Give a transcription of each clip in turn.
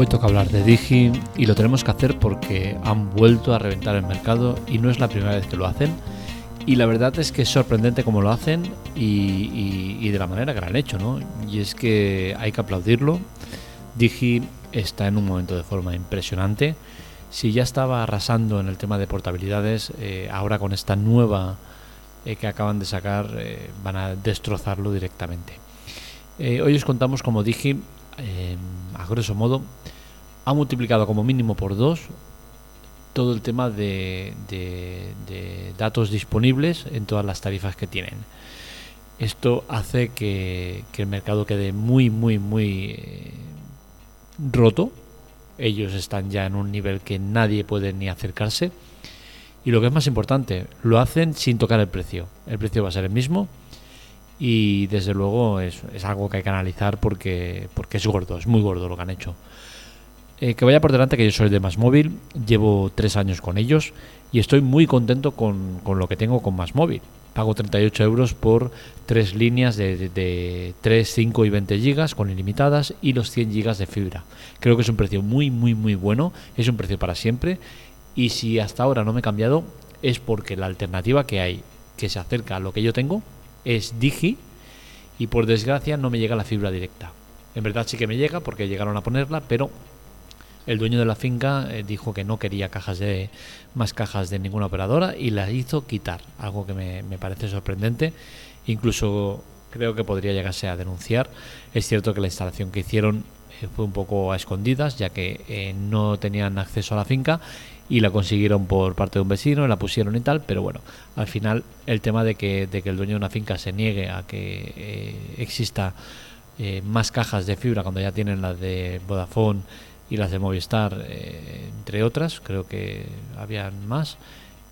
Hoy toca hablar de Digi y lo tenemos que hacer porque han vuelto a reventar el mercado y no es la primera vez que lo hacen. Y la verdad es que es sorprendente cómo lo hacen y, de la manera que lo han hecho, ¿no? Y es que hay que aplaudirlo. Digi está en un momento de forma impresionante. Si ya estaba arrasando en el tema de portabilidades, eh, ahora con esta nueva eh, que acaban de sacar eh, van a destrozarlo directamente. hoy os contamos cómo Digi a grosso modo, ha multiplicado como mínimo por dos todo el tema de, datos disponibles en todas las tarifas que tienen. Esto hace que, el mercado quede muy, muy, muy eh, roto. Ellos están ya en un nivel que nadie puede ni acercarse. Y lo que es más importante, lo hacen sin tocar el precio. El precio va a ser el mismo y desde luego es, algo que hay que analizar porque, porque es gordo, es muy gordo lo que han hecho. Eh, que vaya por delante que yo soy de Más llevo tres años con ellos y estoy muy contento con, lo que tengo con Más Móvil. Pago 38 euros por tres líneas de, de, 3, 5 y 20 gigas con ilimitadas y los 100 gigas de fibra. Creo que es un precio muy, muy, muy bueno, es un precio para siempre y si hasta ahora no me he cambiado es porque la alternativa que hay que se acerca a lo que yo tengo es Digi y por desgracia no me llega la fibra directa. En verdad sí que me llega porque llegaron a ponerla, pero el dueño de la finca eh, dijo que no quería cajas de más cajas de ninguna operadora y las hizo quitar, algo que me, parece sorprendente. Incluso creo que podría llegarse a denunciar. Es cierto que la instalación que hicieron eh, fue un poco a escondidas, ya que eh, no tenían acceso a la finca y la consiguieron por parte de un vecino, la pusieron y tal, pero bueno, al final el tema de que, el dueño de una finca se niegue a que eh, exista más cajas de fibra cuando ya tienen las de Vodafone y las de Movistar, eh, entre otras, creo que habían más,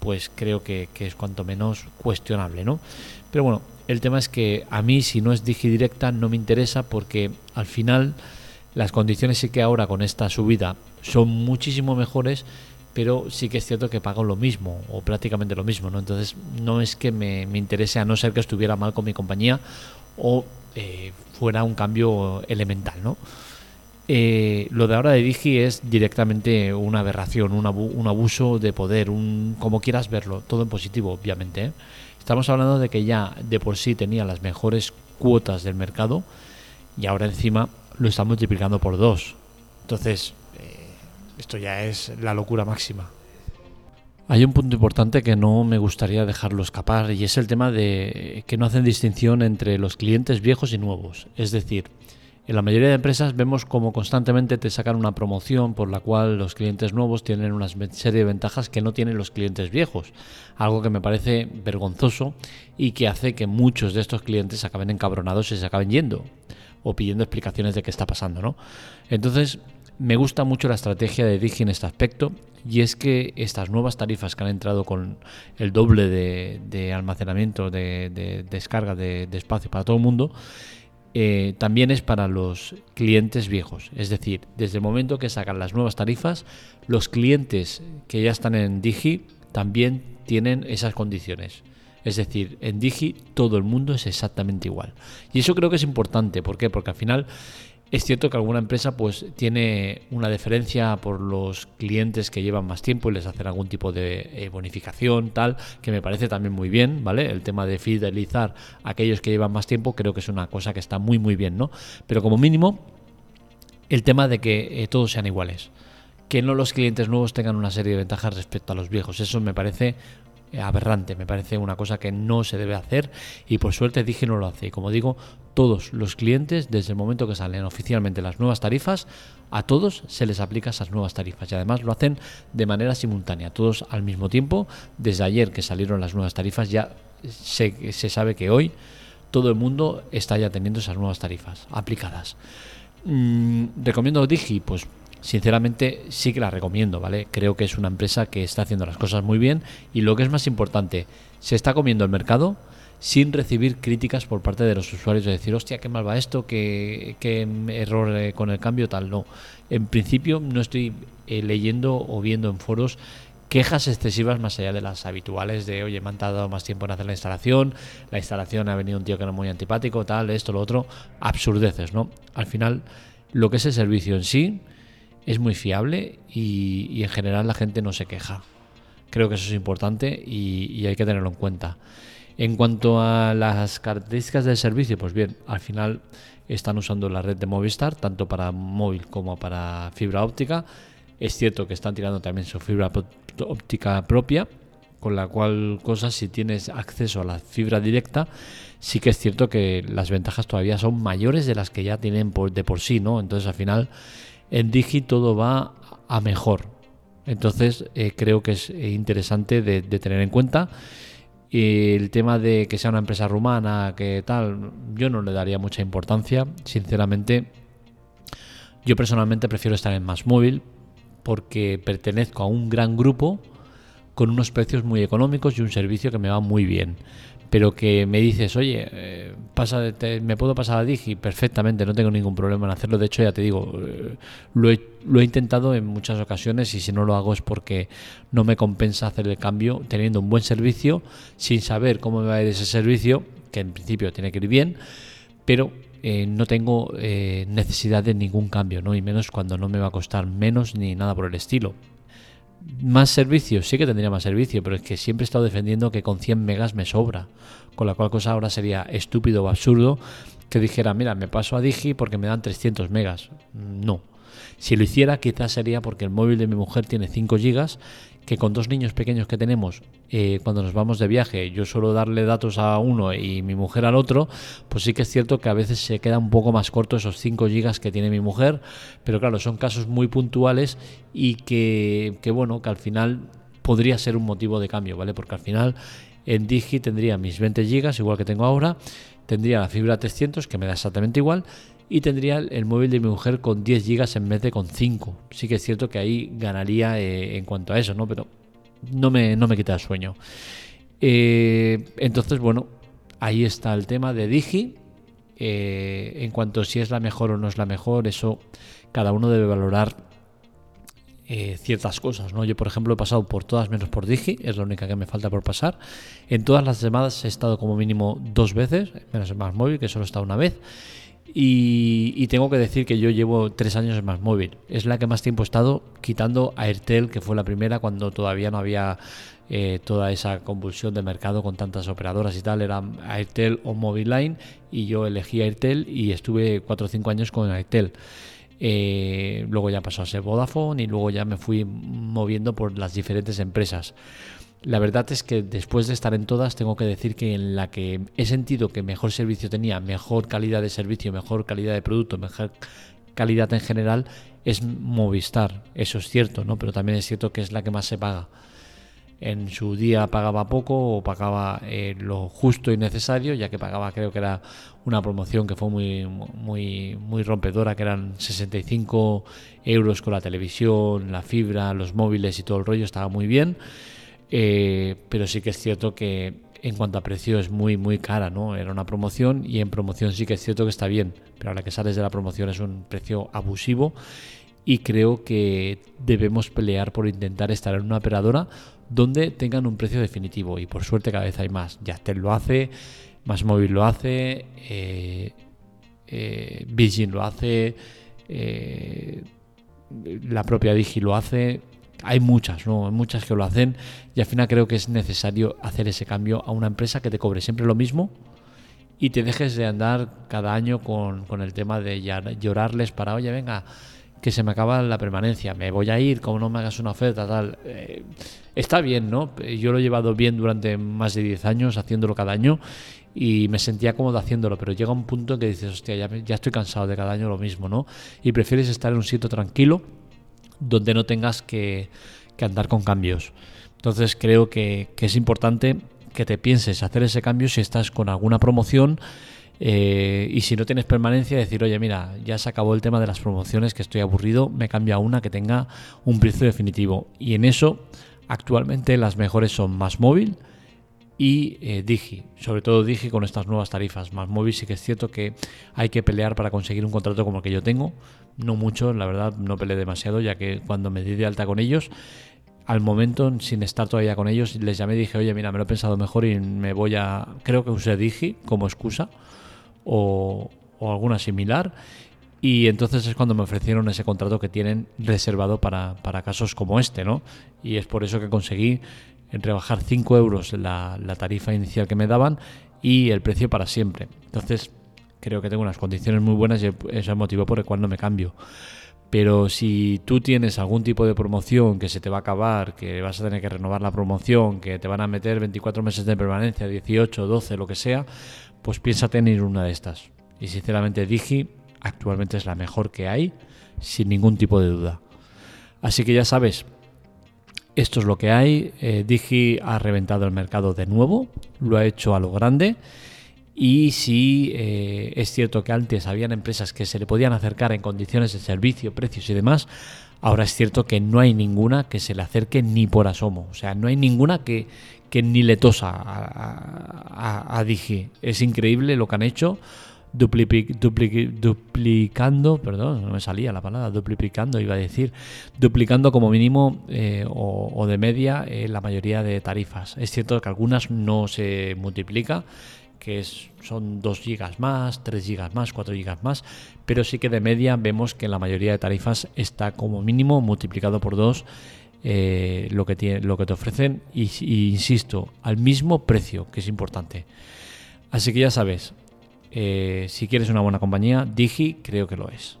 pues creo que, es cuanto menos cuestionable, ¿no? Pero bueno, el tema es que a mí si no es Digidirecta no me interesa porque al final las condiciones sí que ahora con esta subida son muchísimo mejores, pero sí que es cierto que pago lo mismo o prácticamente lo mismo, ¿no? Entonces no es que me, interese a no ser que estuviera mal con mi compañía o eh, fuera un cambio elemental, ¿no? Eh, lo de ahora de Digi es directamente una aberración, un, abuso de poder, un como quieras verlo, todo en positivo, obviamente. ¿eh? Estamos hablando de que ya de por sí tenía las mejores cuotas del mercado y ahora encima lo está multiplicando por dos. Entonces, esto ya es la locura máxima. Hay un punto importante que no me gustaría dejarlo escapar y es el tema de que no hacen distinción entre los clientes viejos y nuevos. Es decir, en la mayoría de empresas vemos como constantemente te sacan una promoción por la cual los clientes nuevos tienen una serie de ventajas que no tienen los clientes viejos. Algo que me parece vergonzoso y que hace que muchos de estos clientes acaben encabronados y se acaben yendo o pidiendo explicaciones de qué está pasando, ¿no? Entonces, me gusta mucho la estrategia de Digi en este aspecto y es que estas nuevas tarifas que han entrado con el doble de, almacenamiento, de, descarga de, espacio para todo el mundo, eh, también es para los clientes viejos. Es decir, desde el momento que sacan las nuevas tarifas, los clientes que ya están en Digi también tienen esas condiciones. Es decir, en Digi todo el mundo es exactamente igual. Y eso creo que es importante. ¿Por qué? Porque al final es cierto que alguna empresa pues tiene una deferencia por los clientes que llevan más tiempo y les hacen algún tipo de eh, bonificación, tal, que me parece también muy bien, ¿vale? El tema de fidelizar a aquellos que llevan más tiempo creo que es una cosa que está muy muy bien, ¿no? Pero como mínimo el tema de que eh, todos sean iguales. Que no los clientes nuevos tengan una serie de ventajas respecto a los viejos. Eso me parece eh, aberrante, me parece una cosa que no se debe hacer y por suerte dije no lo hace. Y como digo, todos los clientes, desde el momento que salen oficialmente las nuevas tarifas, a todos se les aplica esas nuevas tarifas y además lo hacen de manera simultánea, todos al mismo tiempo. Desde ayer que salieron las nuevas tarifas ya se, se sabe que hoy todo el mundo está ya teniendo esas nuevas tarifas aplicadas. Mm, ¿Recomiendo Digi? Pues sinceramente sí que la recomiendo, ¿vale? Creo que es una empresa que está haciendo las cosas muy bien y lo que es más importante, se está comiendo el mercado sin recibir críticas por parte de los usuarios de decir, hostia, qué mal va esto, qué, error eh, con el cambio, tal. No, en principio no estoy eh, leyendo o viendo en foros quejas excesivas más allá de las habituales de, oye, me han tardado más tiempo en hacer la instalación, la instalación ha venido un tío que era muy antipático, tal, esto, lo otro, absurdeces, ¿no? Al final, lo que es el servicio en sí, es muy fiable y, en general la gente no se queja. Creo que eso es importante y, hay que tenerlo en cuenta. En cuanto a las características del servicio, pues bien, al final están usando la red de Movistar, tanto para móvil como para fibra óptica. Es cierto que están tirando también su fibra óptica propia, con la cual cosa si tienes acceso a la fibra directa, sí que es cierto que las ventajas todavía son mayores de las que ya tienen de por sí, ¿no? Entonces al final en Digi todo va a mejor. Entonces eh, creo que es eh, interesante de, tener en cuenta. El tema de que sea una empresa rumana, que tal, yo no le daría mucha importancia. Sinceramente, yo personalmente prefiero estar en Más Móvil porque pertenezco a un gran grupo con unos precios muy económicos y un servicio que me va muy bien pero que me dices, oye, eh, pasa, me puedo pasar a Digi perfectamente, no tengo ningún problema en hacerlo. De hecho, ya te digo, eh, lo, he, lo, he, intentado en muchas ocasiones y si no lo hago es porque no me compensa hacer el cambio teniendo un buen servicio, sin saber cómo me va a ir ese servicio, que en principio tiene que ir bien, pero eh, no tengo necesidad de ningún cambio, ¿no? y menos cuando no me va a costar menos ni nada por el estilo más servicio, sí que tendría más servicio, pero es que siempre he estado defendiendo que con 100 megas me sobra, con la cual cosa ahora sería estúpido o absurdo que dijera, mira, me paso a Digi porque me dan 300 megas. No. Si lo hiciera, quizás sería porque el móvil de mi mujer tiene 5 gigas que con dos niños pequeños que tenemos, eh, cuando nos vamos de viaje, yo suelo darle datos a uno y mi mujer al otro, pues sí que es cierto que a veces se queda un poco más corto esos 5 gigas que tiene mi mujer, pero claro, son casos muy puntuales y que, que bueno, que al final podría ser un motivo de cambio, ¿vale? Porque al final en Digi tendría mis 20 gigas, igual que tengo ahora, tendría la fibra 300, que me da exactamente igual, y tendría el móvil de mi mujer con 10 gigas en vez de con 5. Sí que es cierto que ahí ganaría eh, en cuanto a eso, ¿no? Pero no me, no me quita el sueño. Eh, entonces, bueno, ahí está el tema de Digi. Eh, en cuanto a si es la mejor o no es la mejor, eso cada uno debe valorar ciertas cosas, ¿no? Yo, por ejemplo, he pasado por todas menos por Digi, es la única que me falta por pasar. En todas las llamadas he estado como mínimo dos veces, menos en más móvil, que solo he estado una vez. Y, tengo que decir que yo llevo tres años en más móvil. Es la que más tiempo he estado quitando a Airtel, que fue la primera cuando todavía no había eh, toda esa convulsión de mercado con tantas operadoras y tal. Era Airtel o Line y yo elegí Airtel y estuve cuatro o cinco años con Airtel. Eh, luego ya pasó a ser Vodafone y luego ya me fui moviendo por las diferentes empresas. La verdad es que después de estar en todas, tengo que decir que en la que he sentido que mejor servicio tenía, mejor calidad de servicio, mejor calidad de producto, mejor calidad en general, es Movistar. Eso es cierto, ¿no? Pero también es cierto que es la que más se paga. En su día pagaba poco o pagaba eh, lo justo y necesario, ya que pagaba, creo que era una promoción que fue muy, muy, muy rompedora, que eran 65 euros con la televisión, la fibra, los móviles y todo el rollo, estaba muy bien eh, pero sí que es cierto que en cuanto a precio es muy muy cara, ¿no? Era una promoción y en promoción sí que es cierto que está bien, pero ahora que sales de la promoción es un precio abusivo y creo que debemos pelear por intentar estar en una operadora donde tengan un precio definitivo y por suerte cada vez hay más. Yastel lo hace, Más Móvil lo hace, eh, eh Virgin lo hace, eh, la propia Digi lo hace, hay muchas, ¿no? Hay muchas que lo hacen y al final creo que es necesario hacer ese cambio a una empresa que te cobre siempre lo mismo y te dejes de andar cada año con, el tema de llorarles para, oye, venga, que se me acaba la permanencia, me voy a ir, como no me hagas una oferta, tal. Eh, está bien, ¿no? Yo lo he llevado bien durante más de 10 años haciéndolo cada año y me sentía cómodo haciéndolo, pero llega un punto en que dices, hostia, ya, ya estoy cansado de cada año lo mismo, ¿no? Y prefieres estar en un sitio tranquilo donde no tengas que, andar con cambios. Entonces creo que, es importante que te pienses hacer ese cambio si estás con alguna promoción eh, y si no tienes permanencia, decir, oye, mira, ya se acabó el tema de las promociones, que estoy aburrido, me cambio a una que tenga un precio definitivo. Y en eso, actualmente las mejores son Más Móvil y eh, Digi, sobre todo Digi con estas nuevas tarifas. Más Móvil sí que es cierto que hay que pelear para conseguir un contrato como el que yo tengo, no mucho, la verdad no peleé demasiado, ya que cuando me di de alta con ellos, al momento, sin estar todavía con ellos, les llamé y dije, oye, mira, me lo he pensado mejor y me voy a, creo que usé Digi como excusa o, alguna similar. Y entonces es cuando me ofrecieron ese contrato que tienen reservado para, para casos como este, ¿no? Y es por eso que conseguí rebajar 5 euros la, la tarifa inicial que me daban y el precio para siempre. Entonces creo que tengo unas condiciones muy buenas y ese es el motivo por el cual no me cambio. Pero si tú tienes algún tipo de promoción que se te va a acabar, que vas a tener que renovar la promoción, que te van a meter 24 meses de permanencia, 18, 12, lo que sea, pues piensa tener una de estas. Y sinceramente Digi actualmente es la mejor que hay, sin ningún tipo de duda. Así que ya sabes, esto es lo que hay. Eh, Digi ha reventado el mercado de nuevo, lo ha hecho a lo grande. Y si eh, es cierto que antes habían empresas que se le podían acercar en condiciones de servicio, precios y demás, ahora es cierto que no hay ninguna que se le acerque ni por asomo. O sea, no hay ninguna que, que ni le tosa a, a Digi. Es increíble lo que han hecho duplicando, perdón, no me salía la palabra, duplicando, iba a decir, duplicando como mínimo eh, o, de media eh, la mayoría de tarifas. Es cierto que algunas no se multiplica, que son 2 gigas más, 3 gigas más, 4 gigas más, pero sí que de media vemos que la mayoría de tarifas está como mínimo multiplicado por 2 eh, lo, que tiene, lo que te ofrecen y, y insisto, al mismo precio, que es importante. Así que ya sabes, eh, si quieres una buena compañía, Digi creo que lo es.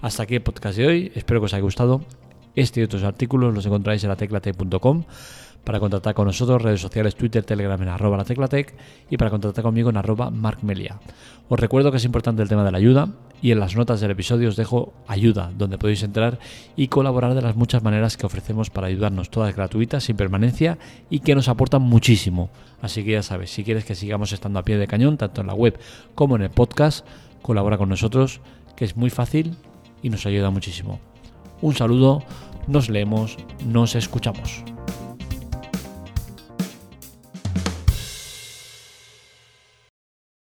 Hasta aquí el podcast de hoy, espero que os haya gustado. Este y otros artículos los encontráis en la teclatec.com para contactar con nosotros, redes sociales, Twitter, Telegram en arroba la teclatec y para contactar conmigo en arroba markmelia. Os recuerdo que es importante el tema de la ayuda y en las notas del episodio os dejo ayuda, donde podéis entrar y colaborar de las muchas maneras que ofrecemos para ayudarnos, todas gratuitas, sin permanencia y que nos aportan muchísimo. Así que ya sabes, si quieres que sigamos estando a pie de cañón, tanto en la web como en el podcast, colabora con nosotros, que es muy fácil y nos ayuda muchísimo. Un saludo, nos leemos, nos escuchamos.